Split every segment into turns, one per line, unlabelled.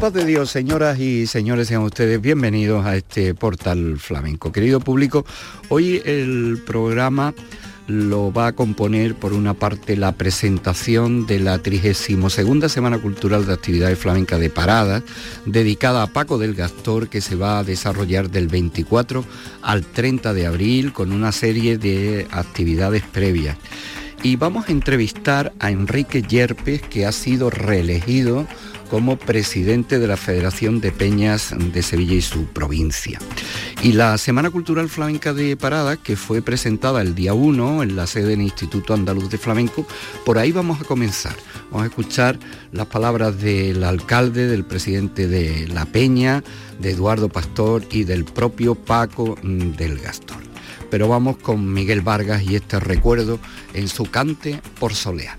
Paz de Dios, señoras y señores, sean ustedes bienvenidos a este portal flamenco. Querido público, hoy el programa lo va a componer por una parte la presentación de la 32 Semana Cultural de Actividades Flamencas de Parada, dedicada a Paco del Gastor, que se va a desarrollar del 24 al 30 de abril con una serie de actividades previas. Y vamos a entrevistar a Enrique Yerpes, que ha sido reelegido como presidente de la Federación de Peñas de Sevilla y su provincia. Y la Semana Cultural Flamenca de Parada, que fue presentada el día 1 en la sede del Instituto Andaluz de Flamenco, por ahí vamos a comenzar. Vamos a escuchar las palabras del alcalde, del presidente de La Peña, de Eduardo Pastor y del propio Paco mm, del Gastor. Pero vamos con Miguel Vargas y este recuerdo en su cante por Soleá.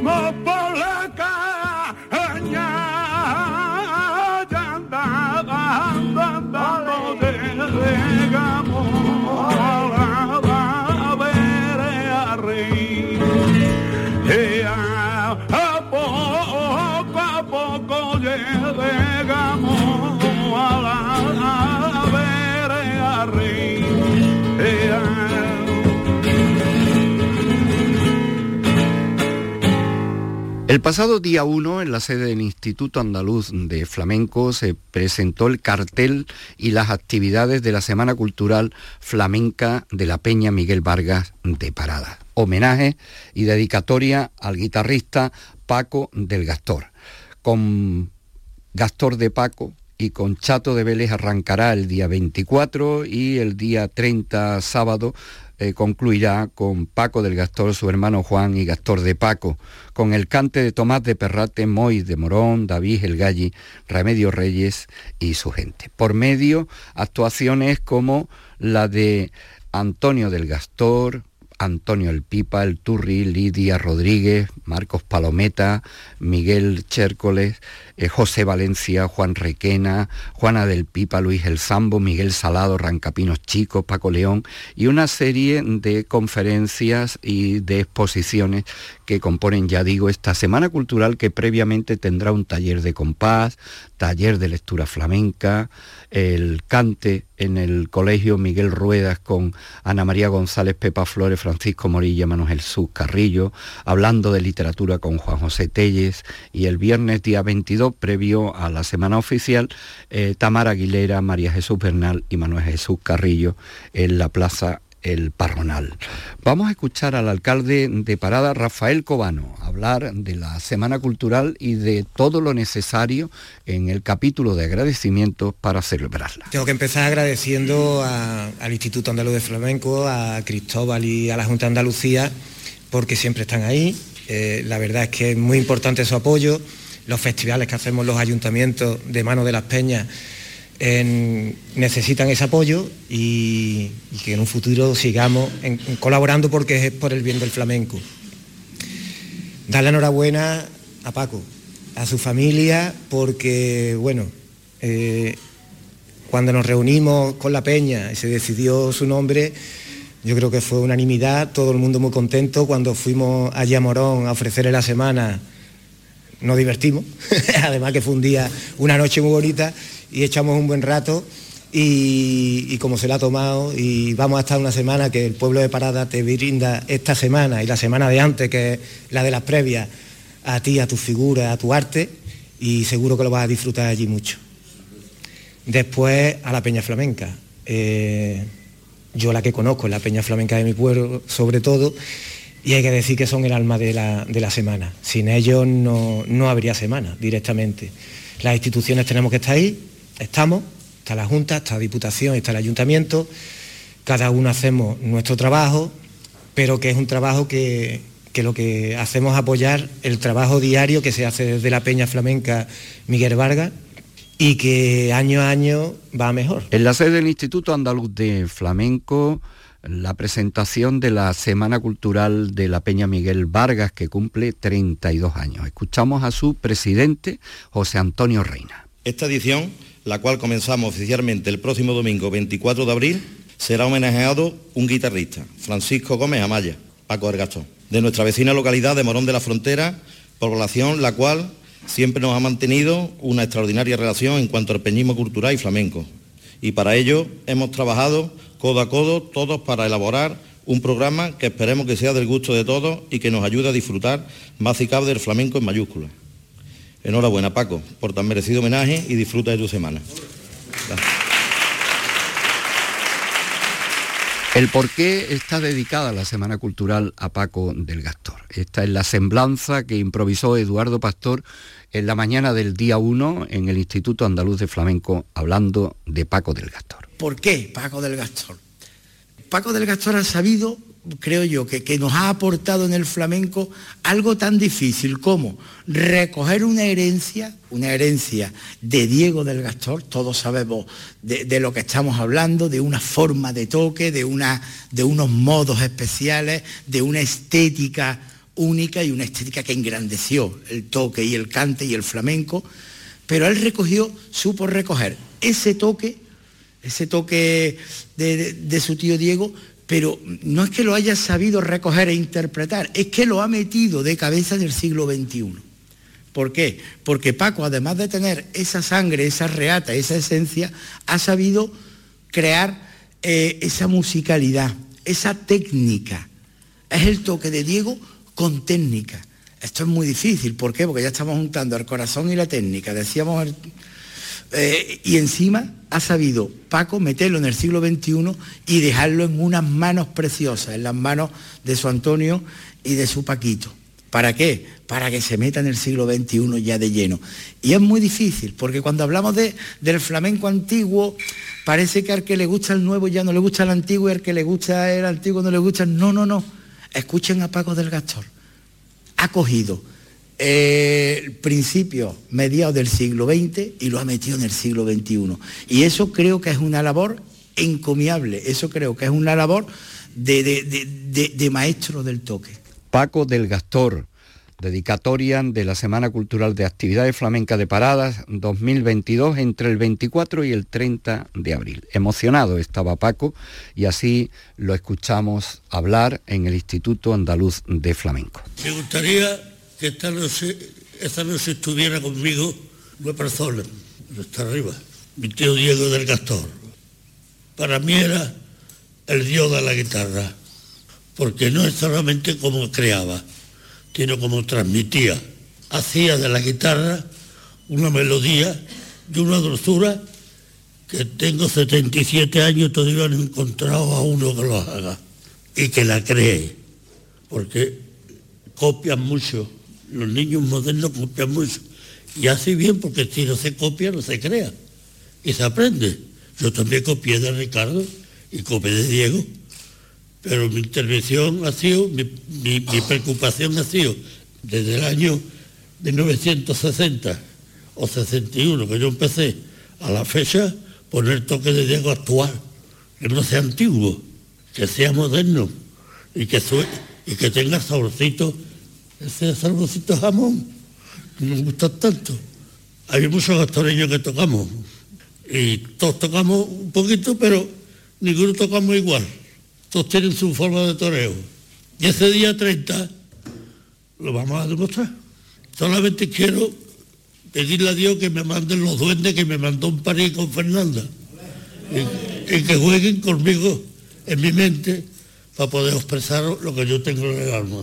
dimos por la caña,
El pasado día 1, en la sede del Instituto Andaluz de Flamenco, se presentó el cartel y las actividades de la Semana Cultural Flamenca de la Peña Miguel Vargas de Parada. Homenaje y dedicatoria al guitarrista Paco del Gastor. Con Gastor de Paco y con Chato de Vélez arrancará el día 24 y el día 30 sábado eh, concluirá con Paco del Gastor, su hermano Juan y Gastor de Paco, con el cante de Tomás de Perrate, Moy de Morón, David El Galli, Remedio Reyes y su gente. Por medio, actuaciones como la de Antonio del Gastor, Antonio El Pipa, El Turri, Lidia Rodríguez, Marcos Palometa, Miguel Chércoles, eh, José Valencia, Juan Requena, Juana del Pipa, Luis El Sambo, Miguel Salado, Rancapinos Chicos, Paco León y una serie de conferencias y de exposiciones que componen, ya digo, esta Semana Cultural que previamente tendrá un taller de compás, taller de lectura flamenca, el cante en el Colegio Miguel Ruedas con Ana María González, Pepa Flores, Francisco Morilla, Manuel Jesús Carrillo, hablando de literatura con Juan José Telles. Y el viernes día 22, previo a la semana oficial, eh, Tamara Aguilera, María Jesús Bernal y Manuel Jesús Carrillo en la Plaza el Parronal. Vamos a escuchar al alcalde de Parada, Rafael Cobano, hablar de la Semana Cultural y de todo lo necesario en el capítulo de agradecimientos para celebrarla.
Tengo que empezar agradeciendo al Instituto Andaluz de Flamenco, a Cristóbal y a la Junta de Andalucía, porque siempre están ahí. Eh, la verdad es que es muy importante su apoyo. Los festivales que hacemos los ayuntamientos de mano de las peñas necesitan ese apoyo y, que en un futuro sigamos colaborando porque es por el bien del flamenco. Darle enhorabuena a Paco, a su familia, porque, bueno, eh, cuando nos reunimos con la peña y se decidió su nombre, yo creo que fue unanimidad, todo el mundo muy contento. Cuando fuimos allí a Morón a ofrecerle la semana, nos divertimos, además que fue un día, una noche muy bonita y echamos un buen rato y, como se la ha tomado y vamos a estar una semana que el pueblo de Parada te brinda esta semana y la semana de antes, que es la de las previas, a ti, a tu figura, a tu arte y seguro que lo vas a disfrutar allí mucho. Después a la Peña Flamenca. Eh, yo la que conozco la Peña Flamenca de mi pueblo, sobre todo, y hay que decir que son el alma de la, semana. Sin ellos no, no habría semana directamente. Las instituciones tenemos que estar ahí, estamos, está la Junta, está la Diputación, está el Ayuntamiento, cada uno hacemos nuestro trabajo, pero que es un trabajo que, lo que hacemos es apoyar el trabajo diario que se hace desde la Peña Flamenca Miguel Vargas y que año a año va mejor.
En la sede del Instituto Andaluz de Flamenco, la presentación de la Semana Cultural de la Peña Miguel Vargas, que cumple 32 años. Escuchamos a su presidente, José Antonio Reina.
Esta edición la cual comenzamos oficialmente el próximo domingo 24 de abril, será homenajeado un guitarrista, Francisco Gómez Amaya, Paco del Gastón, de nuestra vecina localidad de Morón de la Frontera, población la cual siempre nos ha mantenido una extraordinaria relación en cuanto al peñismo cultural y flamenco. Y para ello hemos trabajado codo a codo todos para elaborar un programa que esperemos que sea del gusto de todos y que nos ayude a disfrutar más y cabe del flamenco en mayúsculas. Enhorabuena, Paco, por tan merecido homenaje y disfruta de tu semana.
El por qué está dedicada la Semana Cultural a Paco del Gastor. Esta es la semblanza que improvisó Eduardo Pastor en la mañana del día 1 en el Instituto Andaluz de Flamenco hablando de Paco del Gastor.
¿Por qué Paco del Gastor? Paco del Gastor ha sabido creo yo, que, que, nos ha aportado en el flamenco algo tan difícil como recoger una herencia, una herencia de Diego del Gastor, todos sabemos de, lo que estamos hablando, de una forma de toque, de, una, de unos modos especiales, de una estética única y una estética que engrandeció el toque y el cante y el flamenco, pero él recogió, supo recoger ese toque, ese toque de su tío Diego, pero no es que lo haya sabido recoger e interpretar, es que lo ha metido de cabeza en el siglo XXI. ¿Por qué? Porque Paco, además de tener esa sangre, esa reata, esa esencia, ha sabido crear eh, esa musicalidad, esa técnica. Es el toque de Diego con técnica. Esto es muy difícil, ¿por qué? Porque ya estamos juntando el corazón y la técnica. Decíamos, eh, y encima ha sabido Paco meterlo en el siglo XXI y dejarlo en unas manos preciosas, en las manos de su Antonio y de su Paquito. ¿Para qué? Para que se meta en el siglo XXI ya de lleno. Y es muy difícil, porque cuando hablamos de, del flamenco antiguo, parece que al que le gusta el nuevo ya no le gusta el antiguo y al que le gusta el antiguo no le gusta. No, no, no. Escuchen a Paco del Gastor. Ha cogido eh, principios mediados del siglo XX y lo ha metido en el siglo XXI. Y eso creo que es una labor encomiable, eso creo que es una labor de, de, de, de maestro del toque.
Paco del Gastor, dedicatoria de la Semana Cultural de Actividades Flamencas de Paradas 2022 entre el 24 y el 30 de abril. Emocionado estaba Paco y así lo escuchamos hablar en el Instituto Andaluz de Flamenco.
Me gustaría que esta noche, esta noche estuviera conmigo una persona, está arriba, mi tío Diego del Gastor. Para mí era el dios de la guitarra, porque no es solamente como creaba, sino como transmitía. Hacía de la guitarra una melodía y una dulzura que tengo 77 años todavía no he encontrado a uno que lo haga y que la cree, porque copian mucho, los niños modernos copian mucho, y así bien porque si no se copia no se crea, y se aprende. Yo también copié de Ricardo y copié de Diego, pero mi intervención ha sido, mi, mi, preocupación ha sido desde el año 1960 o 61 que yo empecé a la fecha poner toque de Diego actual, que no sea antiguo, que sea moderno y que, y que tenga saborcito, ese saborcito jamón, que nos gusta tanto. Hay muchos gastoreños que tocamos y todos tocamos un poquito, pero ninguno tocamos igual. Todos tienen su forma de toreo. Y ese día 30 lo vamos a demostrar. Solamente quiero pedirle a Dios que me manden los duendes que me mandó en París con Fernanda. Y, y que jueguen conmigo en mi mente para poder expresar lo que yo tengo en el alma.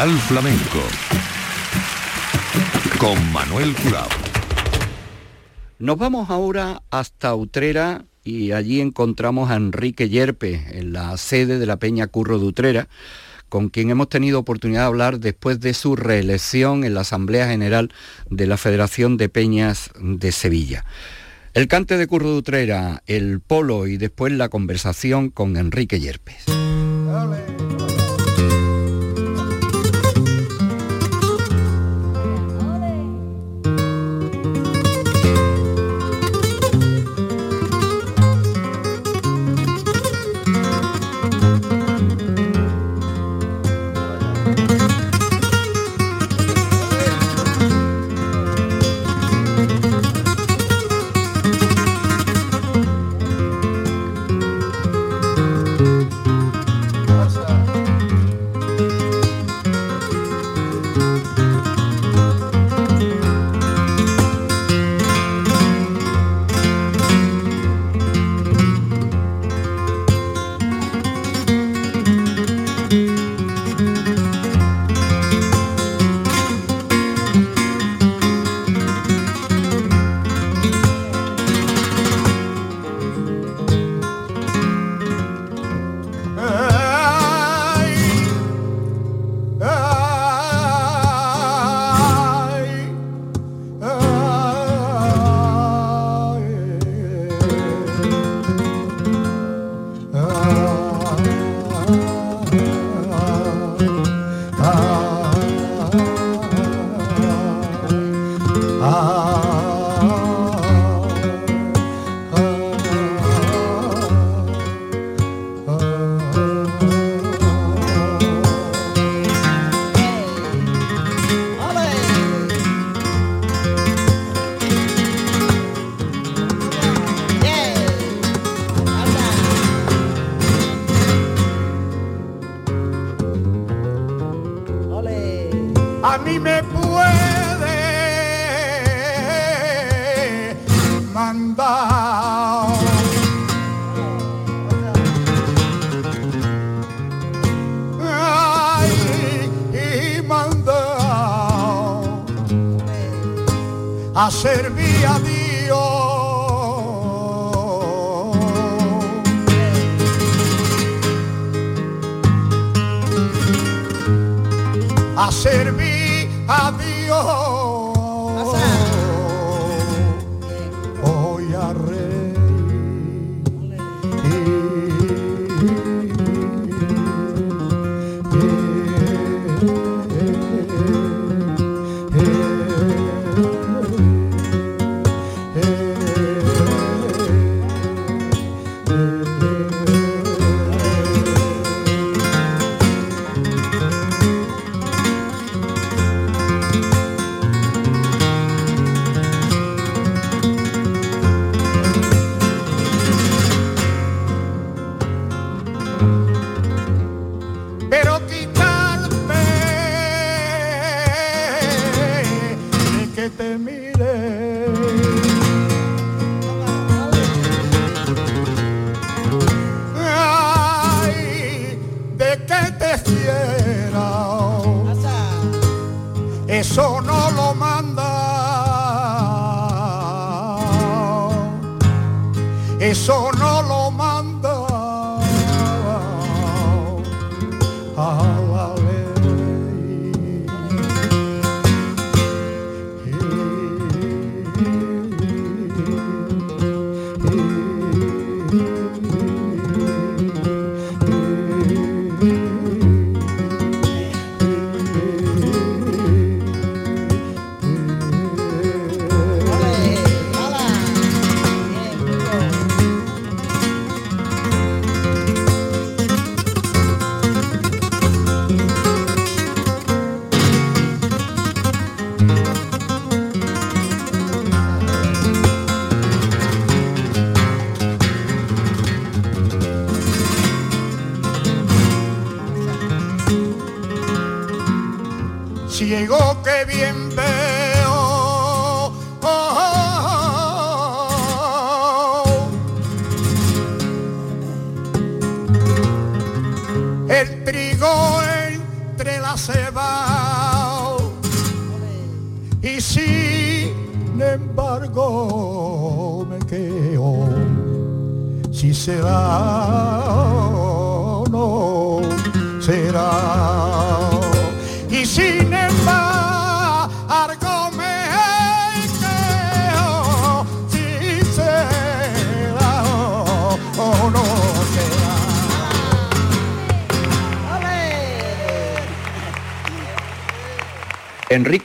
Portal Flamenco con Manuel Curao.
Nos vamos ahora hasta Utrera y allí encontramos a Enrique Yerpe en la sede de la Peña Curro de Utrera, con quien hemos tenido oportunidad de hablar después de su reelección en la Asamblea General de la Federación de Peñas de Sevilla. El cante de Curro de Utrera, el polo y después la conversación con Enrique Yerpes.
Y mandar a servir a Dios. a servir a Dios.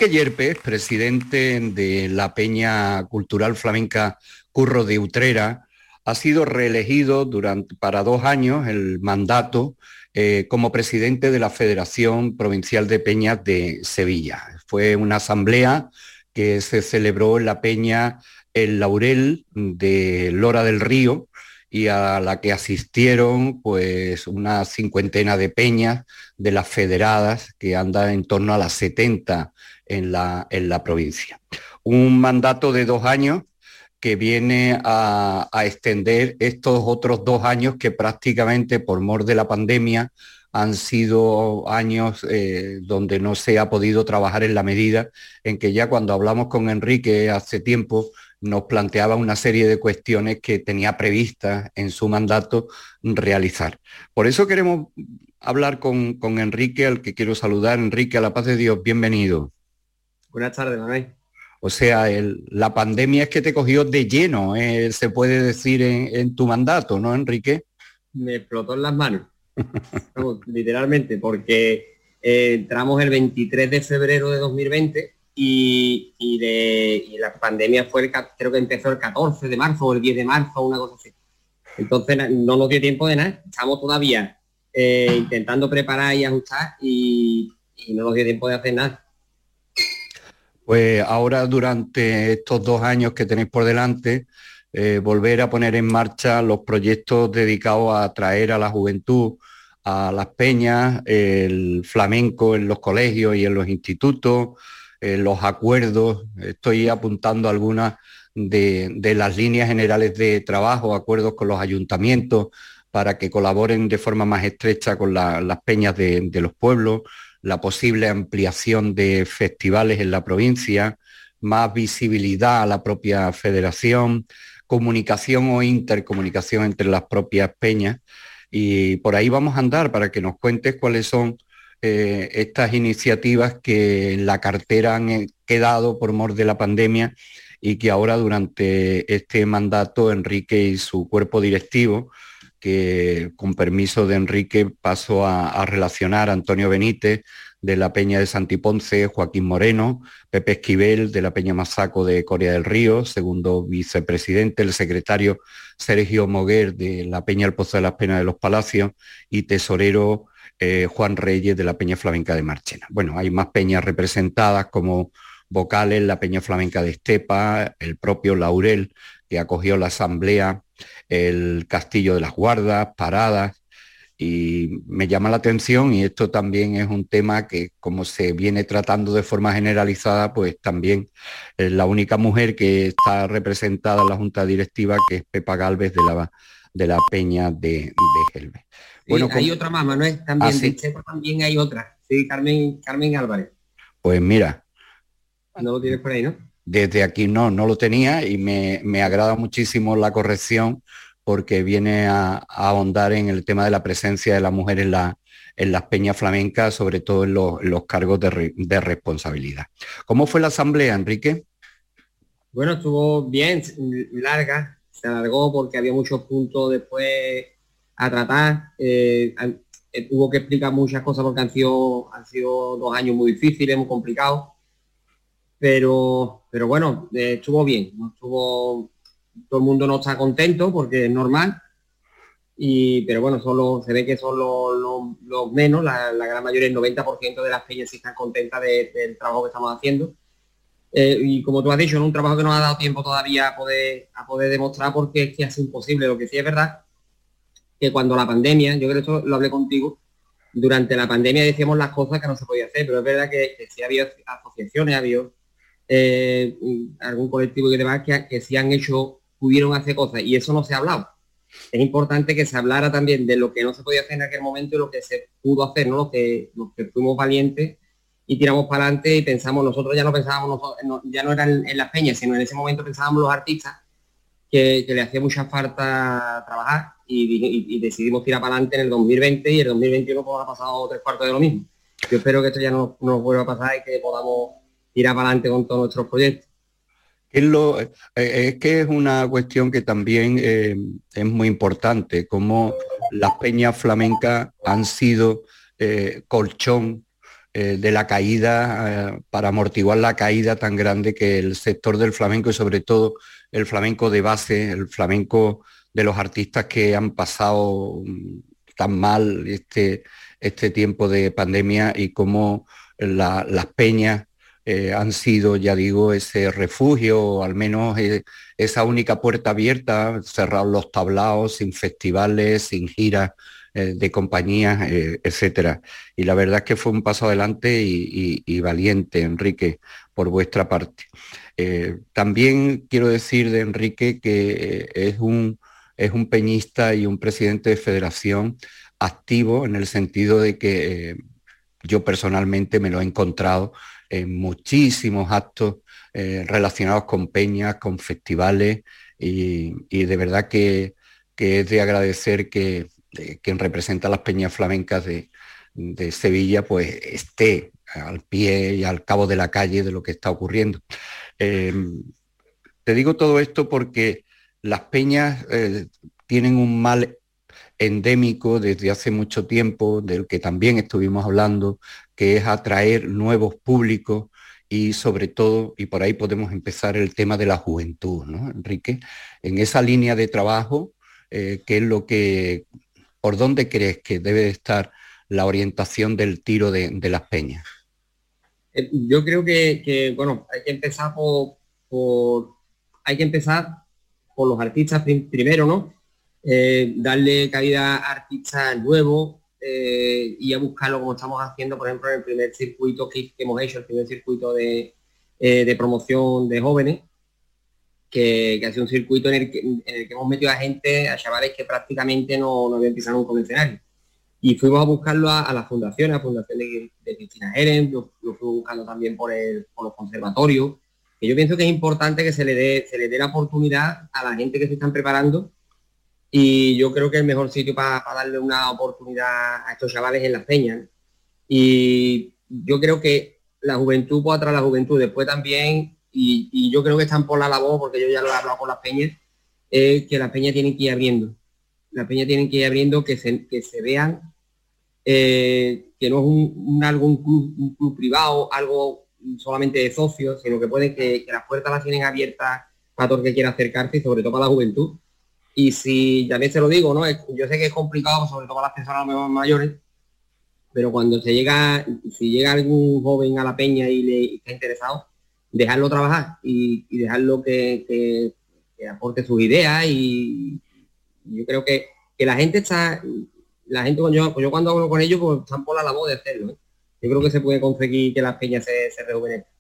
Enrique Yerpes, presidente de la Peña Cultural Flamenca Curro de Utrera, ha sido reelegido durante, para dos años el mandato eh, como presidente de la Federación Provincial de Peñas de Sevilla. Fue una asamblea que se celebró en la Peña El Laurel de Lora del Río y a la que asistieron pues una cincuentena de peñas de las federadas que andan en torno a las 70 en la, en la provincia. Un mandato de dos años que viene a, a, extender estos otros dos años que prácticamente por mor de la pandemia han sido años eh, donde no se ha podido trabajar en la medida en que ya cuando hablamos con Enrique hace tiempo nos planteaba una serie de cuestiones que tenía previstas en su mandato realizar. Por eso queremos hablar con, con Enrique, al que quiero saludar. Enrique, a la paz de Dios, bienvenido.
Buenas tardes, Manuel.
O sea, el, la pandemia es que te cogió de lleno, eh, se puede decir en, en, tu mandato, ¿no, Enrique?
Me explotó en las manos, Literalmente, porque eh, entramos el 23 de febrero de 2020 y, y, de, la pandemia fue, el, creo que empezó el 14 de marzo o el 10 de marzo, una cosa así. Entonces no nos dio tiempo de nada, estamos todavía eh, intentando preparar y ajustar y no nos dio tiempo de hacer nada.
Pues ahora durante estos dos años que tenéis por delante, eh, volver a poner en marcha los proyectos dedicados a atraer a la juventud a las peñas, el flamenco en los colegios y en los institutos, eh, los acuerdos, estoy apuntando algunas de, de, las líneas generales de trabajo, acuerdos con los ayuntamientos para que colaboren de forma más estrecha con la, las peñas de, de los pueblos, la posible ampliación de festivales en la provincia, más visibilidad a la propia federación, comunicación o intercomunicación entre las propias peñas. Y por ahí vamos a andar para que nos cuentes cuáles son eh, estas iniciativas que en la cartera han quedado por mor de la pandemia y que ahora durante este mandato Enrique y su cuerpo directivo que con permiso de Enrique paso a, a, relacionar a Antonio Benítez de la Peña de Santiponce, Joaquín Moreno, Pepe Esquivel de la Peña Masaco de Corea del Río, segundo vicepresidente, el secretario Sergio Moguer de la Peña El Pozo de las Penas de los Palacios y tesorero eh, Juan Reyes de la Peña Flamenca de Marchena. Bueno, hay más peñas representadas como vocales, la Peña Flamenca de Estepa, el propio Laurel que acogió la asamblea el Castillo de las Guardas, Paradas, y me llama la atención y esto también es un tema que como se viene tratando de forma generalizada, pues también es la única mujer que está representada en la Junta Directiva, que es Pepa Galvez de la, de la Peña de, de
Bueno, hay otra más, Manuel, también, ¿Ah, también hay otra, sí, Carmen, Carmen Álvarez.
Pues mira.
No lo tienes por ahí, ¿no?
Desde aquí no, no lo tenía y me, me agrada muchísimo la corrección porque viene a, ahondar en el tema de la presencia de la mujer en, la, en las peñas flamencas, sobre todo en los, cargos de, responsabilidad. ¿Cómo fue la asamblea, Enrique?
Bueno, estuvo bien, larga, se alargó porque había muchos puntos después a tratar. Eh, eh, hubo que explicar muchas cosas porque han sido, han sido dos años muy difíciles, muy complicados. Pero, pero bueno, eh, estuvo bien, estuvo todo el mundo no está contento porque es normal. Y, pero bueno, solo se ve que son los, menos, la, gran mayoría, el 90% de las peñas sí están contentas del trabajo que estamos haciendo. Eh, y como tú has dicho, es un trabajo que nos ha dado tiempo todavía a poder, a poder demostrar porque es que es imposible. Lo que sí es verdad que cuando la pandemia, yo creo que esto lo hablé contigo, durante la pandemia decíamos las cosas que no se podía hacer, pero es verdad que, que sí había asociaciones, había eh, algún colectivo y demás que, que sí han hecho pudieron hacer cosas y eso no se ha hablado. Es importante que se hablara también de lo que no se podía hacer en aquel momento y lo que se pudo hacer, ¿no? Lo que, los que fuimos valientes y tiramos para adelante y pensamos, nosotros ya no pensábamos, ya no eran en las peñas, sino en ese momento pensábamos los artistas que, le hacía mucha falta trabajar y, decidimos tirar para adelante en el 2020 y el 2021 pues ha pasado tres cuartos de lo mismo. Yo espero que esto ya no nos vuelva a pasar y que podamos tirar para adelante con todos nuestros proyectos.
Es, lo, eh, es que es una cuestión que también eh, es muy importante, como las peñas flamencas han sido eh, colchón de la caída, para amortiguar la caída tan grande que el sector del flamenco y sobre todo el flamenco de base, el flamenco de los artistas que han pasado mm, tan mal este, este tiempo de pandemia y como las peñas eh, han sido, ya digo, ese refugio, al menos eh, esa única puerta abierta, cerrados los tablaos, sin festivales, sin giras eh, de compañías, etcétera. Y la verdad es que fue un paso adelante y, valiente, Enrique, por vuestra parte. también quiero decir de Enrique que es un, es un peñista y un presidente de federación activo en el sentido de que yo personalmente me lo he encontrado en muchísimos actos eh, relacionados con peñas, con festivales y, de verdad que, es de agradecer que quien representa las peñas flamencas de, Sevilla pues esté al pie y al cabo de la calle de lo que está ocurriendo. Em, te digo todo esto porque las peñas eh, tienen un mal endémico desde hace mucho tiempo, del que también estuvimos hablando, que es atraer nuevos públicos y sobre todo, y por ahí podemos empezar el tema de la juventud, ¿no, Enrique? En esa línea de trabajo, eh, ¿qué es lo que, por dónde crees que debe estar la orientación del tiro de, las peñas?
Eh, yo creo que, bueno, hay que empezar por, por, hay que empezar por los artistas primero, ¿no? Eh, darle cabida a artistas nuevos eh, y a buscarlo como estamos haciendo, por ejemplo, en el primer circuito que, hemos hecho, el primer circuito de, eh, promoción de jóvenes, que, que ha sido un circuito en el, que, hemos metido a gente, a chavales que prácticamente no, no habían pisado un convencional. Y fuimos a buscarlo a, la fundación, a la fundación de, Cristina Jerez, lo, lo fuimos buscando también por, el, por los conservatorios, que yo pienso que es importante que se le dé, se le dé la oportunidad a la gente que se están preparando y yo creo que el mejor sitio para, darle una oportunidad a estos chavales es las peñas. Y yo creo que la juventud puede atraer a la juventud. Después también, y, yo creo que están por la labor, porque yo ya lo he hablado con las peñas, es que las peñas tienen que ir abriendo. Las peñas tienen que ir abriendo, que se, que se vean eh, que no es un, un club, privado, algo solamente de socios, sino que pueden que, que las puertas las tienen abiertas para todo el que quiera acercarse y sobre todo para la juventud y si también se lo digo, ¿no? Yo sé que es complicado, sobre todo para las personas mayores, pero cuando se llega, si llega algún joven a la peña y le está interesado, dejarlo trabajar y, dejarlo que, aporte sus ideas y yo creo que, la gente está, la gente, cuando yo, yo cuando hablo con ellos, pues están por la labor de hacerlo. ¿eh? Yo creo que se puede conseguir que las peñas se, se rejuvenezcan.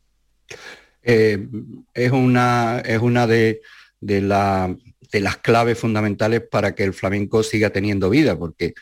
Eh, es una, es una de, de, la- de las claves fundamentales para que el flamenco siga teniendo vida, porque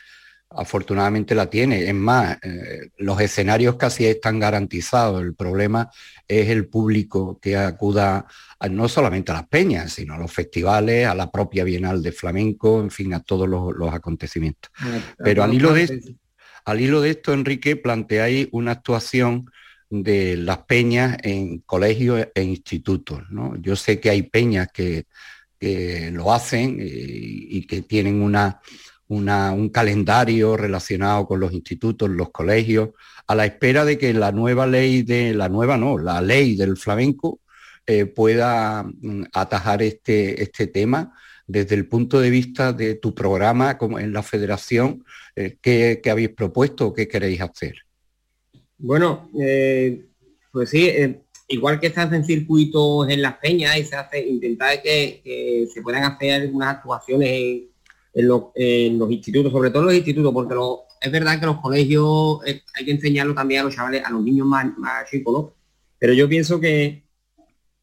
afortunadamente la tiene. Es más, eh, los escenarios casi están garantizados. El problema es el público que acuda a- no solamente a las peñas, sino a los festivales, a la propia Bienal de Flamenco, en fin, a todos los, los acontecimientos. Pero al hilo de al hilo de esto, Enrique, planteáis una actuación de las peñas en colegios e institutos. ¿no? Yo sé que hay peñas que, que lo hacen eh, y, que tienen una, una- un calendario relacionado con los institutos, los colegios, a la espera de que la nueva ley de, la nueva no, la ley del flamenco eh, pueda mm, atajar este, este tema desde el punto de vista de tu programa como en la federación, eh, ¿qué, qué habéis propuesto o qué queréis hacer?
Bueno, eh, pues sí, eh, igual que se hacen circuitos en las peñas y se hace, intentar que, que se puedan hacer algunas actuaciones en, los, institutos, sobre todo en los institutos, porque es verdad que los colegios eh, hay que enseñarlo también a los chavales, a los niños más, chicos. Pero yo pienso que,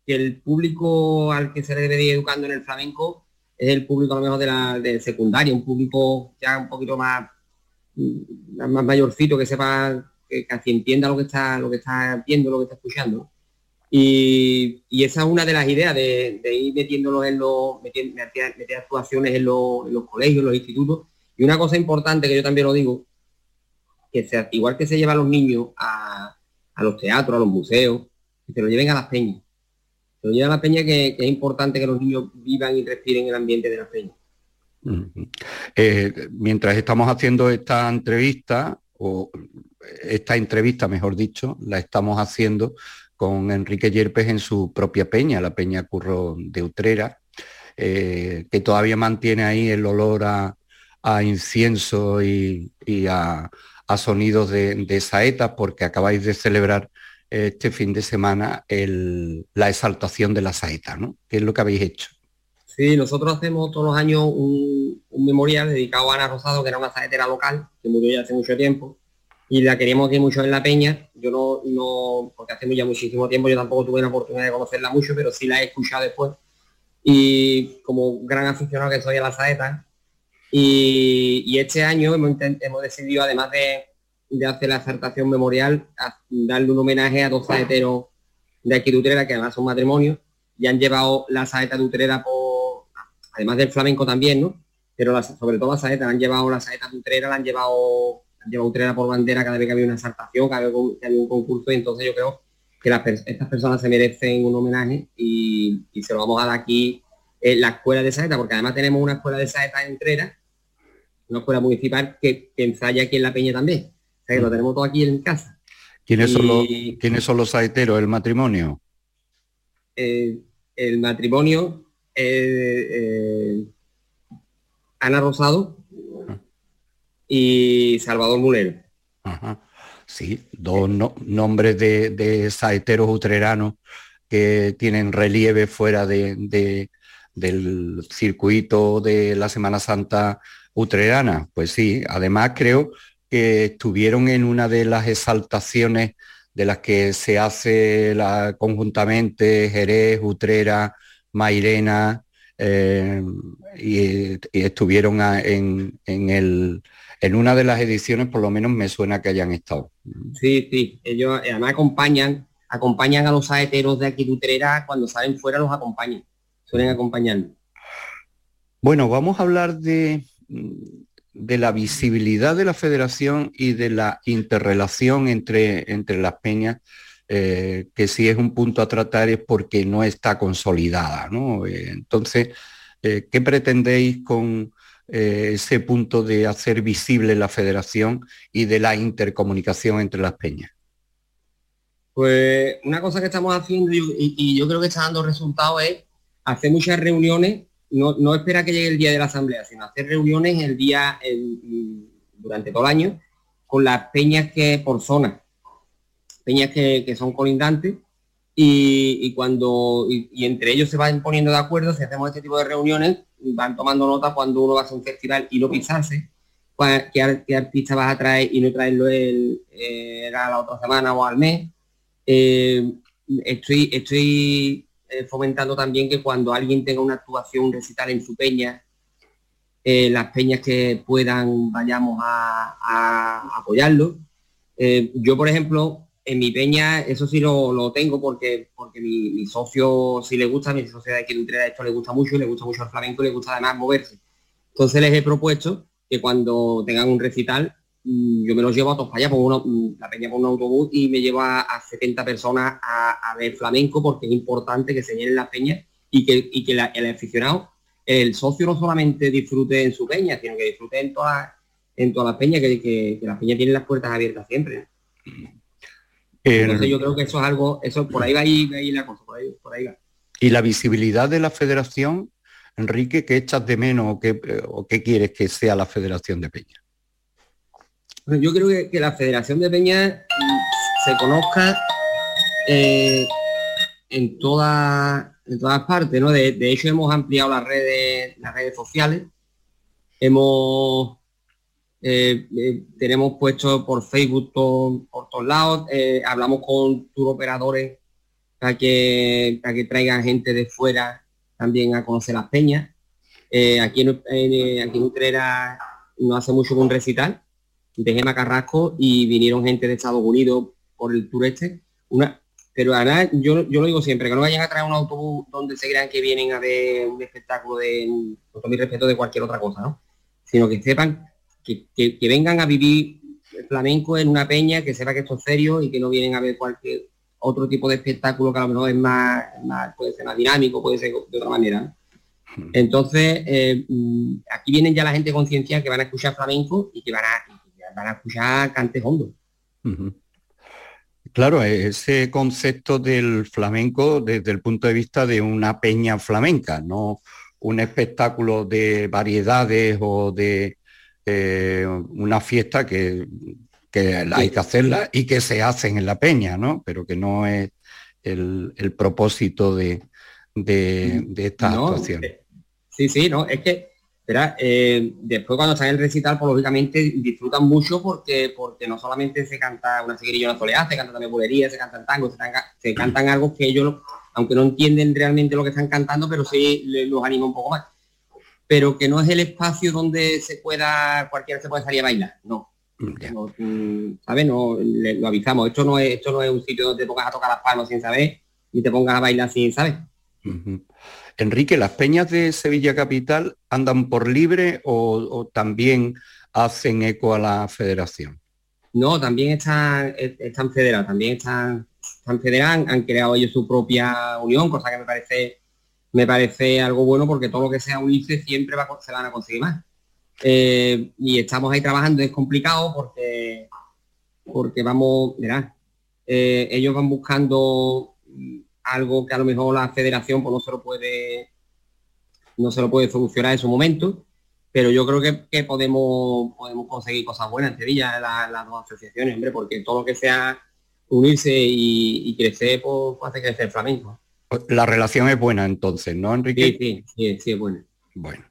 el público al que se le debe de ir educando en el flamenco es el público a lo mejor de la secundaria, un público ya un poquito más mm, mayorcito que sepa que casi entienda lo que está viendo lo que está escuchando y, esa es una de las ideas de, ir metiéndolos en los meter, meter- meter actuaciones en los, colegios en los institutos. Y una cosa importante que yo también lo digo que sea igual que se lleva a los niños a, a los teatros a los museos que se lo lleven a las peñas se lo lleven a las peñas que, es importante que los niños vivan y respiren el ambiente de las peñas.
Eh, mientras estamos haciendo esta entrevista, o esta entrevista, mejor dicho, la estamos haciendo con Enrique Yerpes en su propia peña, la Peña Curro de Utrera, eh, que todavía mantiene ahí el olor a, incienso y, a, sonidos de, de saetas, porque acabáis de celebrar este fin de semana la exaltación de la saeta, ¿no? ¿Qué es lo que habéis hecho?
Sí, nosotros hacemos todos los años un, un memorial dedicado a Ana Rosado, que era una saetera local, que murió ya hace mucho tiempo, y la queríamos aquí mucho en la peña. Yo no, no, porque hace ya muchísimo tiempo, yo tampoco tuve la oportunidad de conocerla mucho, pero sí la he escuchado después. Y como gran aficionado que soy a la saeta, y, este año hemos, decidido, además de, hacer la exaltación memorial, darle un homenaje a dos saeteros de aquí de Utrera, que además son matrimonios, y han llevado la saeta de Utrera por, además del flamenco también, ¿no? Pero sobre todo la saeta, han llevado la saeta de Utrera, la han llevado, han llevado Utrera por bandera cada vez que había una exaltación, cada vez que había un concurso, y entonces yo creo que las estas personas se merecen un homenaje y, y se lo vamos a dar aquí en la escuela de saeta, porque además tenemos una escuela de saeta en Utrera, una escuela municipal que, que ensaya aquí en La Peña también. O sea que lo tenemos todo aquí en casa.
¿Quiénes, son los,
Y-
¿Quiénes son los saeteros del matrimonio?
eh, el matrimonio eh, eh, Ana Rosado y Salvador Mulero.
Sí, dos no- nombres de, saeteros utreranos que tienen relieve fuera de, de- del circuito de la Semana Santa utrerana. Pues sí, además creo que estuvieron en una de las exaltaciones de las que se hace la, conjuntamente Jerez, Utrera, Mairena, eh, y, estuvieron en, en el, en una de las ediciones, por lo menos me suena que hayan estado.
Sí, sí, ellos eh, además acompañan, acompañan a los saeteros de aquí de Utrera, cuando salen fuera los acompañan, suelen acompañarnos.
Bueno, vamos a hablar de, de la visibilidad de la federación y de la interrelación entre, entre las peñas, eh, que si es un punto a tratar es porque no está consolidada. ¿no? Eh, entonces, eh, ¿qué pretendéis con eh, ese punto de hacer visible la federación y de la intercomunicación entre las peñas?
Pues una cosa que estamos haciendo y, yo creo que está dando resultados es hacer muchas reuniones, no, no esperar que llegue el día de la asamblea, sino hacer reuniones el día, durante todo el año, con las peñas que por zona, peñas que, que son colindantes, y, cuando y, entre ellos se van poniendo de acuerdo, si hacemos este tipo de reuniones, van tomando nota cuando uno va a hacer un festival y no pisarse, qué, qué artista vas a traer y no traerlo el, eh, era la otra semana o al mes. Eh, estoy estoy eh, fomentando también que cuando alguien tenga una actuación, un recital en su peña, las peñas que puedan vayamos a, a apoyarlo. Yo, por ejemplo, en mi peña, eso sí lo, lo tengo porque, porque mi, socio sí le gusta, mi socio de aquí de esto le gusta mucho, le gusta mucho el flamenco y le gusta además moverse. Entonces les he propuesto que cuando tengan un recital, mm, yo me los llevo a todos para allá, pongo uno- mm, la peña por un autobús y me lleva a 70 personas a, ver flamenco porque es importante que se llenen las peñas y que, y que el aficionado, el socio no solamente disfrute en su peña, sino que disfrute en todas en todas las peñas, que, que, que las peñas tienen las puertas abiertas siempre. Entonces yo creo que eso es algo, eso por ahí va a ir, va a ir la cosa, por ahí, por ahí va.
Y la visibilidad de la federación, Enrique, ¿qué echas de menos o qué, eh, o qué quieres que sea la Federación de Peña?
Yo creo que, que la Federación de Peñas mm, se conozca eh, en, todas en todas partes, ¿no? De, de hecho hemos ampliado las redes, las redes sociales, hemos eh, eh, tenemos puesto por Facebook por todos lados, eh, hablamos con tour operadores para que, para que traigan gente de fuera también a conocer las peñas. Aquí, en, aquí en Utrera no hace mucho un recital de Gema Carrasco y vinieron gente de Estados Unidos por el tour este. Una, pero ahora yo, yo lo digo siempre, que no vayan a traer un autobús donde se crean que vienen a ver un espectáculo de, con todo mi respeto, de cualquier otra cosa, ¿no? Sino que sepan que, que- que vengan a vivir flamenco en una peña, que sepa que esto es serio y que no vienen a ver cualquier otro tipo de espectáculo que a lo mejor es más, más- puede ser más dinámico, puede ser de otra manera. ¿no? Entonces, eh, mm, aquí vienen ya la gente conciencia que van a escuchar flamenco y que van a, van a escuchar cantes hondos.
Claro, ese concepto del flamenco desde el punto de vista de una peña flamenca, no un espectáculo de variedades o de eh, una fiesta que, que hay que hacerla y que se hacen en la peña, ¿no? Pero que no es el, el propósito de, de, de estas
No,
actuaciones.
eh, Sí, sí, no, es que, verá, eh, después cuando están en el recital, pues lógicamente disfrutan mucho porque porque no solamente se canta una seguirilla una soleá, se canta también bulería, se cantan tangos, se, tanga- se cantan algo que ellos, aunque no entienden realmente lo que están cantando, pero sí los anima un poco más. Pero que no es el espacio donde se pueda, cualquiera se puede salir a bailar, no. No, mm, ¿sabes? No, le- lo avisamos. Esto no es, esto no es un sitio donde te pongas a tocar las palmas sin saber, ni te pongas a bailar sin saber.
Enrique, ¿las peñas de Sevilla Capital andan por libre o, o también hacen eco a la federación?
No, también están, están federados, también están, están federados, han creado ellos su propia unión, cosa que me parece, me parece algo bueno porque todo lo que sea unirse siempre va, se van a conseguir más. Eh, y estamos ahí trabajando, es complicado porque, porque vamos, verás, eh, ellos van buscando algo que a lo mejor la federación pues, no se lo puede no se lo puede solucionar en su momento pero yo creo que, que podemos podemos conseguir cosas buenas en Sevilla la- las dos asociaciones hombre porque todo lo que sea unirse y, y crecer pues, pues hace crecer el flamenco
La relación es buena entonces, ¿no, Enrique?
sí sí sí, sí es bueno
Bueno,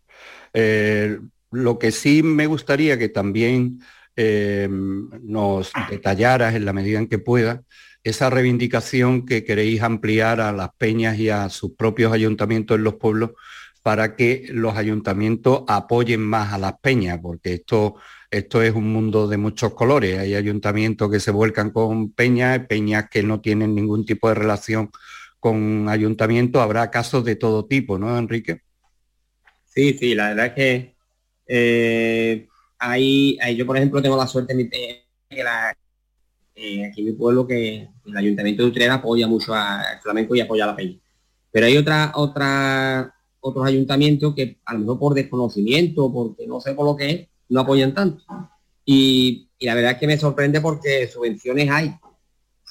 eh, lo que sí me gustaría que también eh, nos detallaras en la medida en que pueda esa reivindicación que queréis ampliar a las peñas y a sus propios ayuntamientos en los pueblos para que los ayuntamientos apoyen más a las peñas, porque esto, esto es un mundo de muchos colores. Hay ayuntamientos que se vuelcan con peñas, peñas que no tienen ningún tipo de relación con ayuntamientos. Habrá casos de todo tipo, ¿no, Enrique?
Sí, sí, la verdad es que eh, hay, hay- yo por ejemplo tengo la suerte mi pe- que la, eh, aquí en mi pueblo que el ayuntamiento de Utrera apoya mucho al flamenco y apoya a la peña. Pero hay otra, otra, otros ayuntamientos que a lo mejor por desconocimiento, porque no sé por lo que es, no apoyan tanto. Y, y la verdad es que me sorprende porque subvenciones hay,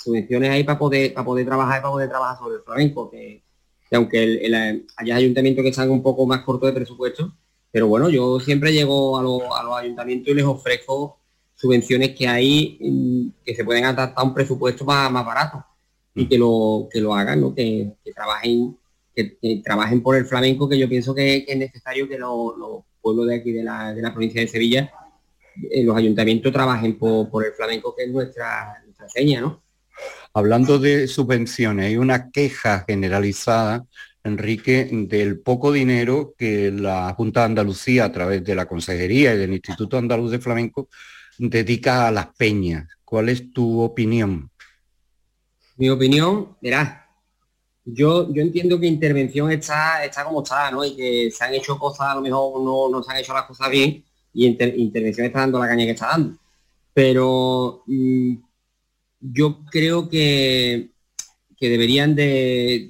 subvenciones hay para poder, para poder trabajar para poder trabajar sobre el flamenco, que, que aunque el, el- ayuntamientos que están un poco más cortos de presupuesto, pero bueno, yo siempre llego a, los- ayuntamientos y les ofrezco subvenciones que hay mm, que se pueden adaptar a un presupuesto más, más barato y que lo que lo hagan, ¿no? que, trabajen que, trabajen por el flamenco, que yo pienso que, es necesario que lo- los pueblos de aquí de la, de la provincia de Sevilla eh, los ayuntamientos trabajen por, por el flamenco, que es nuestra, nuestra seña, ¿no?
Hablando de subvenciones, hay una queja generalizada, Enrique, del poco dinero que la Junta de Andalucía, a través de la Consejería y del Instituto Andaluz de Flamenco, dedica a las peñas. ¿Cuál es tu opinión?
Mi opinión, verás, yo, yo entiendo que intervención está, está como está, ¿no? Y que se han hecho cosas, a lo mejor no, no se han hecho las cosas bien, y inter- intervención está dando la caña que está dando. Pero mm, yo creo que, que deberían de,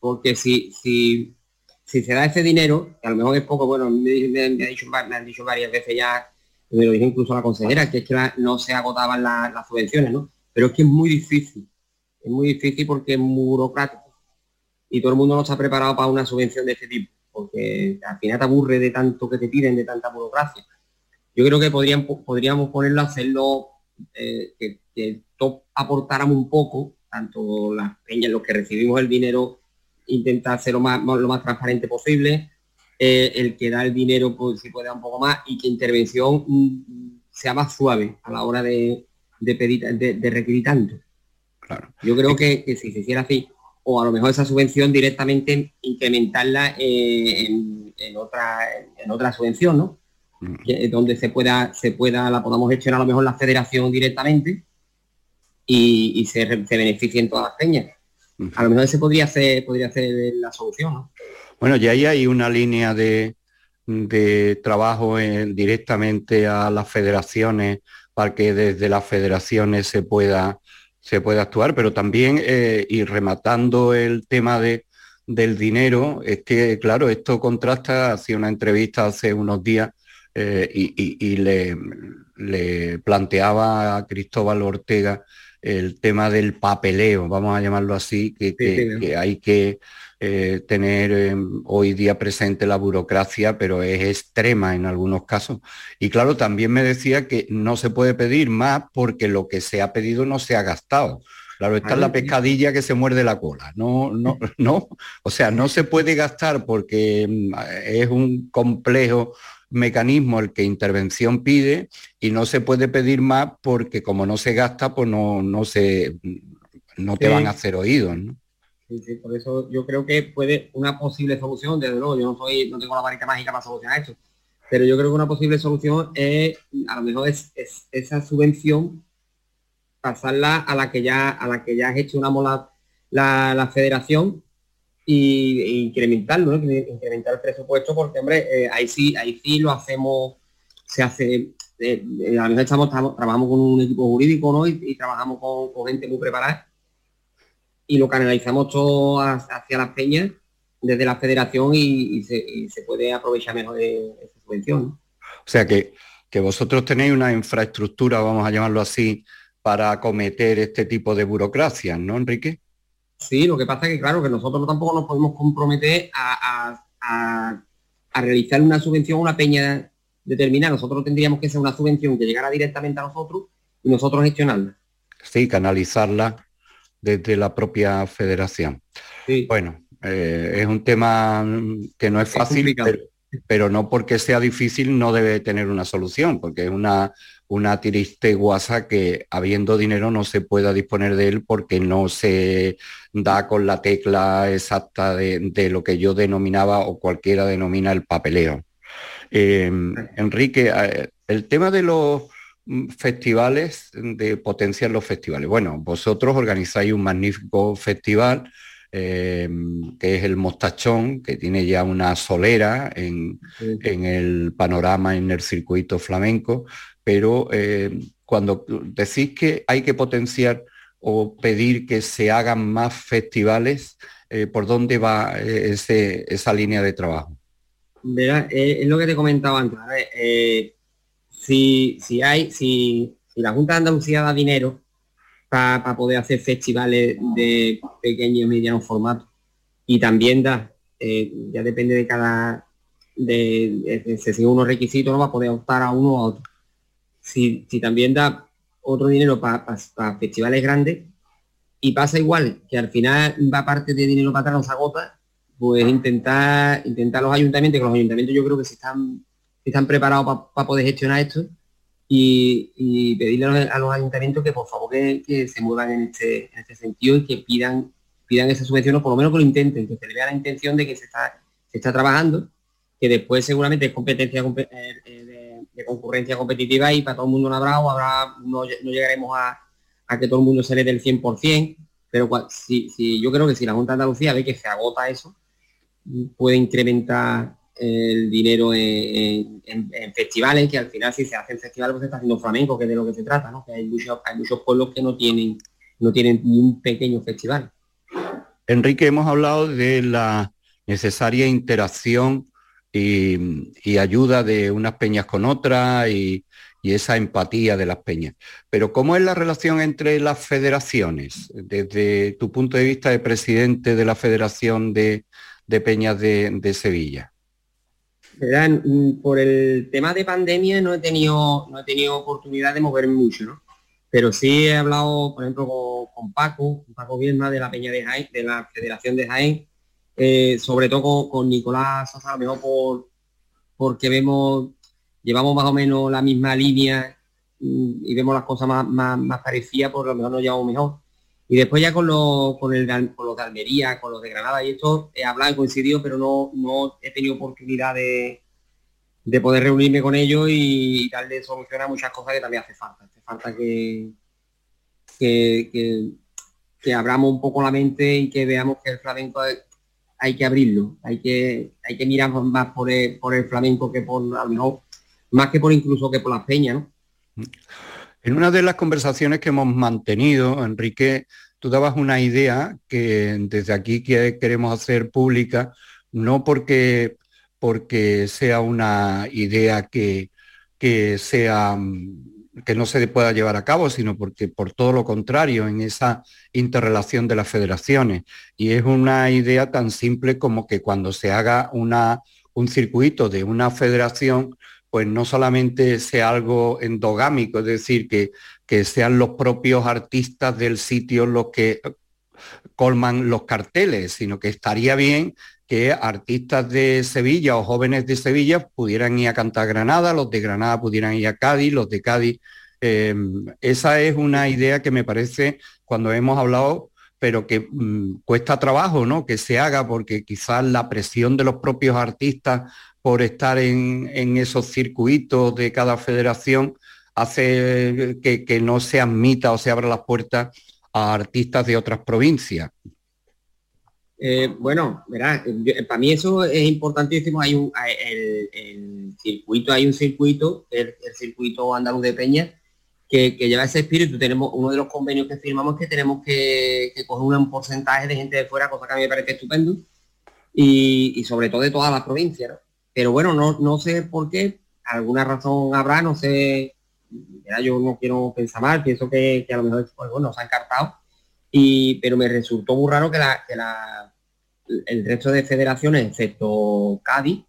porque si, si, si se da ese dinero, que a lo mejor es poco, bueno, me, me- dicho, me han dicho varias veces ya, me lo dijo incluso la consejera, que es que no se agotaban la- las subvenciones, ¿no? Pero es que es muy difícil, es muy difícil porque es muy burocrático y todo el mundo no está preparado para una subvención de este tipo, porque al final te aburre de tanto que te piden, de tanta burocracia. Yo creo que podrían, podríamos ponerlo, a hacerlo, eh, que todos aportáramos un poco, tanto las peñas, los que recibimos el dinero, intentar ser lo más, lo más transparente posible, eh, el que da el dinero, pues si puede dar un poco más, y que intervención mm, sea más suave a la hora de, de pedir, de, de requerir tanto.
Claro.
Yo creo que, que si se hiciera así, o a lo mejor esa subvención directamente incrementarla eh, en, en otra en otra subvención, ¿no? Que- donde se pueda se pueda la podamos gestionar a lo mejor la federación directamente y, y se, se beneficien todas las peñas. A lo mejor ese podría ser podría ser la solución, ¿no?
Bueno, ya ahí hay una línea de, de trabajo en- directamente a las federaciones para que desde las federaciones se pueda, se pueda actuar, pero también, eh, y rematando el tema de, del dinero, es que, claro, esto contrasta, hacía una entrevista hace unos días eh, y, y- y le, le planteaba a Cristóbal Ortega el tema del papeleo, vamos a llamarlo así, que, que-
sí,
que hay que eh, tener eh, hoy día presente la burocracia, pero es extrema en algunos casos. Y claro, también me decía que no se puede pedir más porque lo que se ha pedido no se ha gastado. Claro, esta es la pescadilla que se muerde la cola. No, no, no. O sea, no se puede gastar porque mm, es un complejo mecanismo el que intervención pide y no se puede pedir más porque como no se gasta, pues no, no se no te
Sí.
van a hacer oídos. ¿no?
Sí, sí, por eso yo creo que puede una posible solución, desde luego, yo no soy, no tengo la varita mágica para solucionar esto, pero yo creo que una posible solución es, a lo mejor es, es esa subvención pasarla a la que ya, a la que ya ha hecho una mola la, la federación y, incrementarlo, ¿no? incrementar el presupuesto, porque hombre, eh, ahí sí, ahí sí lo hacemos, se hace, eh, eh, a mejor estamos, estamos- trabajamos con un equipo jurídico, ¿no? Y, trabajamos con, gente muy preparada y lo canalizamos todo ha- hacia las peñas desde la federación y, se, puede aprovechar mejor de esa subvención.
O sea que, que vosotros tenéis una infraestructura, vamos a llamarlo así, para acometer este tipo de burocracias, ¿no, Enrique?
Sí, lo que pasa es que claro que nosotros tampoco nos podemos comprometer a, a- a- a realizar una subvención a una peña determinada. Nosotros tendríamos que ser una subvención que llegara directamente a nosotros y nosotros gestionarla.
Sí, canalizarla desde la propia federación.
Sí.
Bueno, eh, es un tema que no es fácil, pero no porque sea difícil no debe tener una solución, porque es una, una triste guasa que habiendo dinero no se pueda disponer de él porque no se da con la tecla exacta de, de lo que yo denominaba o cualquiera denomina el papeleo. Eh, Enrique, eh, el tema de los mm, festivales, de potenciar los festivales. Bueno, vosotros organizáis un magnífico festival eh, que es el Mostachón, que tiene ya una solera en,
Sí.
en el panorama, en el circuito flamenco, pero eh, cuando decís que hay que potenciar o pedir que se hagan más festivales, eh, ¿por dónde va eh, ese- esa línea de trabajo?
Verá, eh, es lo que te comentaba antes. si, si hay, si, si la Junta de Andalucía da dinero para poder hacer festivales de pequeño y mediano formato y también da, ya depende de cada, de, de- sigue unos requisitos, no va a poder optar a uno o a otro. Si, también da otro dinero para festivales grandes y pasa igual, que al final va parte de dinero para atrás, no se agota, pues intentar intentar los ayuntamientos, que los ayuntamientos yo creo que si están, si están preparados para poder gestionar esto, y, pedirle a los, ayuntamientos que por favor que, se muevan en este, en este sentido y que pidan pidan esa subvención o por lo menos que lo intenten, que se le vea la intención de que se está, se está trabajando, que después seguramente es competencia compe- eh, eh, de, concurrencia competitiva y para todo el mundo no habrá o habrá, no, no llegaremos a, a que todo el mundo se le dé el 100%, pero si, si, yo creo que si la Junta de Andalucía ve que se agota eso, puede incrementar el dinero en, en- en festivales, que al final si se hacen festivales pues se está haciendo flamenco, que es de lo que se trata, ¿no? Que hay muchos, hay muchos pueblos que no tienen, no tienen ni un pequeño festival.
Enrique, hemos hablado de la necesaria interacción y, ayuda de unas peñas con otras y, esa empatía de las peñas. Pero ¿cómo es la relación entre las federaciones? Desde tu punto de vista de presidente de la Federación de, de Peñas de, Sevilla.
Mm, Por el tema de pandemia no he tenido, no he tenido oportunidad de moverme mucho, ¿no? Pero sí he hablado, por ejemplo, con, con Paco, con Paco de la Peña de Jaén, de la Federación de Jaén, eh, sobre todo con, con Nicolás Sosa, a lo mejor por, porque vemos, llevamos más o menos la misma línea y vemos las cosas más, más, más parecidas, por lo mejor nos llevamos mejor. Y después ya con, los con, el, con los de Almería, con los de Granada y esto, he hablado y coincidido, pero no, no he tenido oportunidad de, de poder reunirme con ellos y darle solución a muchas cosas que también hace falta. Hace falta que, que, que, que abramos un poco la mente y que veamos que el flamenco hay, que abrirlo, hay que, hay que mirar más por el, por el flamenco que por, a lo mejor, más que por incluso que por las peñas, ¿no?
En una de las conversaciones que hemos mantenido, Enrique, tú dabas una idea que desde aquí que queremos hacer pública, no porque, porque sea una idea que, que sea mm, que no se pueda llevar a cabo, sino porque por todo lo contrario, en esa interrelación de las federaciones. Y es una idea tan simple como que cuando se haga una, un circuito de una federación, pues no solamente sea algo endogámico, es decir, que, que sean los propios artistas del sitio los que colman los carteles, sino que estaría bien que artistas de Sevilla o jóvenes de Sevilla pudieran ir a cantar Granada, los de Granada pudieran ir a Cádiz, los de Cádiz. eh, esa es una idea que me parece, cuando hemos hablado, pero que mm, cuesta trabajo, ¿no? Que se haga porque quizás la presión de los propios artistas por estar en, esos circuitos de cada federación hace que, que no se admita o se abra las puertas a artistas de otras provincias.
Eh, bueno, yo- para mí eso es importantísimo. Hay un circuito, hay un circuito, el, circuito andaluz de Peña, que, lleva ese espíritu. Tenemos uno de los convenios que firmamos que tenemos que, que coger un porcentaje de gente de fuera, cosa que a mí me parece estupendo, y, sobre todo de todas las provincias. Pero bueno, no, no sé por qué, alguna razón habrá, no sé, yo no quiero pensar mal, pienso que, que a lo mejor pues, bueno, se han cartado, y, pero me resultó muy raro que la, que la el resto de federaciones, excepto Cádiz,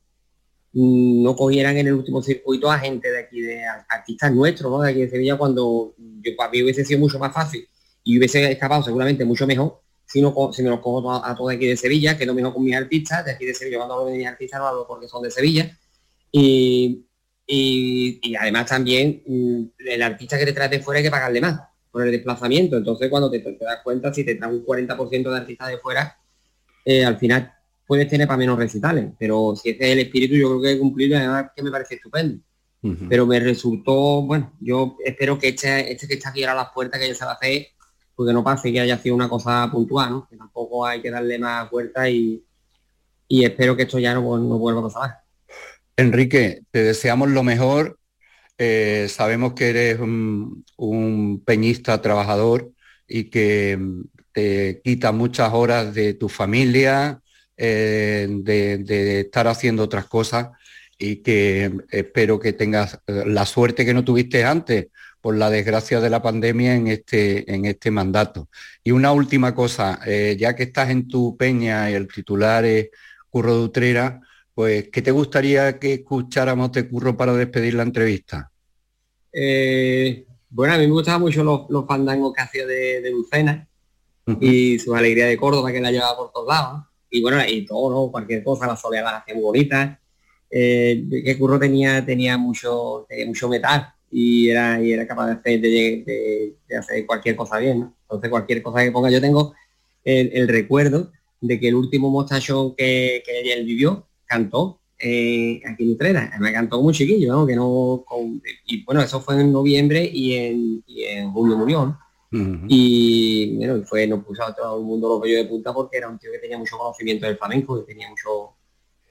no cogieran en el último circuito a gente de aquí, de artistas nuestros, ¿no? De aquí de Sevilla, cuando yo para mí hubiese sido mucho más fácil y hubiese escapado seguramente mucho mejor si, no, si me los cojo a, todos aquí de Sevilla, que no mejor con mis artistas, de aquí de Sevilla, cuando hablo de mis artistas no hablo porque son de Sevilla. Y, y, y además también mm, el artista que te traes de fuera hay que pagarle más por el desplazamiento. Entonces cuando te, te das cuenta, si te traes un 40% de artistas de fuera, eh, al final puedes tener para menos recitales, pero si ese es el espíritu, yo creo que cumplirlo, y además que me parece estupendo. Pero me resultó, bueno, yo espero que este, este que está aquí ahora a las puertas, que ya se va a hacer, porque no pase que haya sido una cosa puntual, ¿no? Que tampoco hay que darle más vuelta y, y espero que esto ya no, no vuelva a pasar.
Enrique, te deseamos lo mejor. Eh, sabemos que eres un, peñista trabajador y que mm, te quita muchas horas de tu familia, eh, de, estar haciendo otras cosas y que espero que tengas eh, la suerte que no tuviste antes por la desgracia de la pandemia en este, en este mandato. Y una última cosa, ya que estás en tu peña y el titular es Curro de Utrera, pues, ¿qué te gustaría que escucháramos de Curro para despedir la entrevista?
Eh, bueno, a mí me gustaban mucho los, los fandangos que hacía de, de Lucena y su alegría de Córdoba que la llevaba por todos lados. ¿no? Y bueno, y todo, ¿no? Cualquier cosa, la soledad la hacía muy bonita. Eh, que Curro tenía, tenía mucho, tenía mucho metal y era, y era capaz de hacer, de, hacer cualquier cosa bien. ¿no? Entonces cualquier cosa que ponga, yo tengo el, recuerdo de que el último mostacho que, que él vivió cantó eh, aquí en Utrera. Me cantó muy chiquillo, ¿no? Que no y bueno, eso fue en noviembre y en, y en junio murió. Y bueno, fue, nos puso a todo el mundo los vellos de punta porque era un tío que tenía mucho conocimiento del flamenco, que tenía mucho,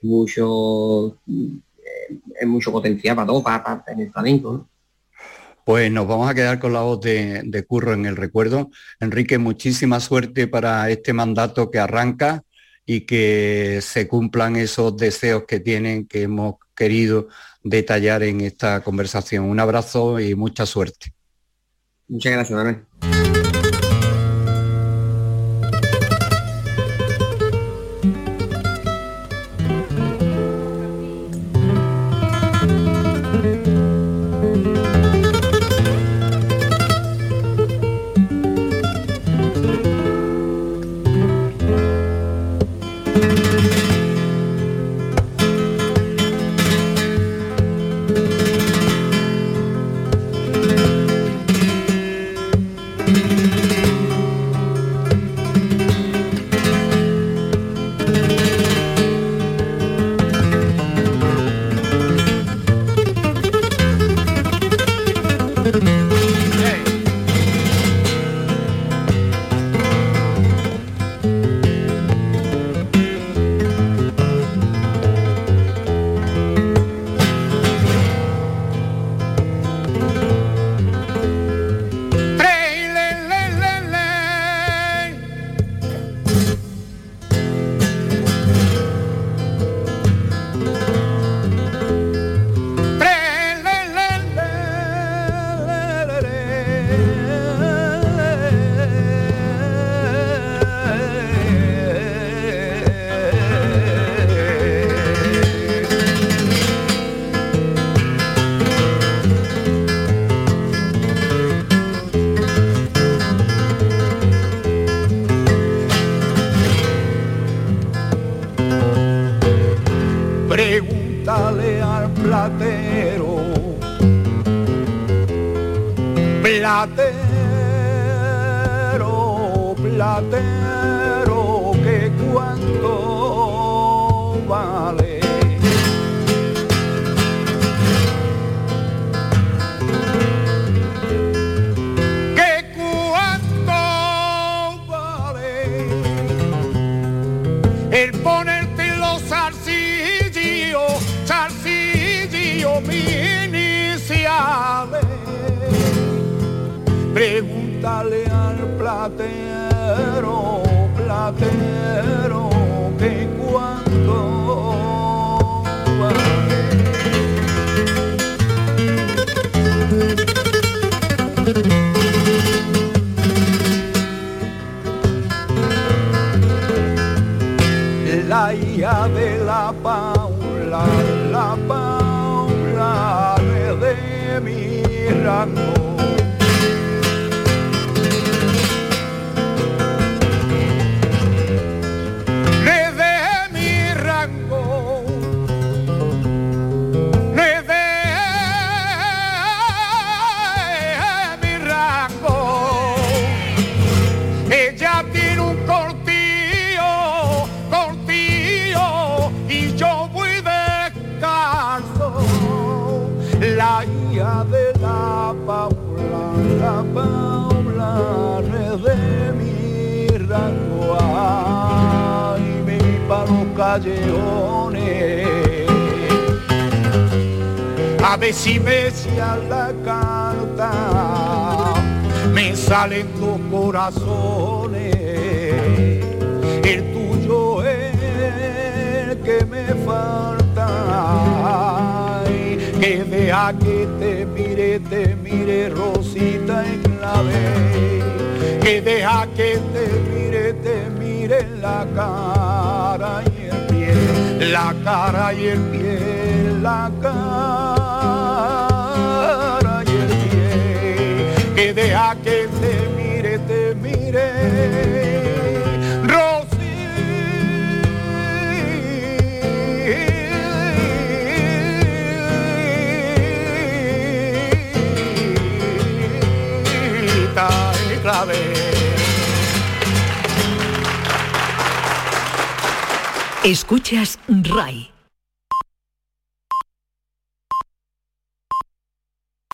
mucho, eh, mucho potencial para todo, para, en el flamenco.
Pues nos vamos a quedar con la voz de, Curro en el recuerdo. Enrique, muchísima suerte para este mandato que arranca y que se cumplan esos deseos que tienen, que hemos querido detallar en esta conversación. Un abrazo y mucha suerte.
Muchas gracias, Manuel.
Mire, te mire Rosita en clave, que deja que te mire, te mire la cara la cara y el pie, la cara y el pie, que deja
Escuchas RAI,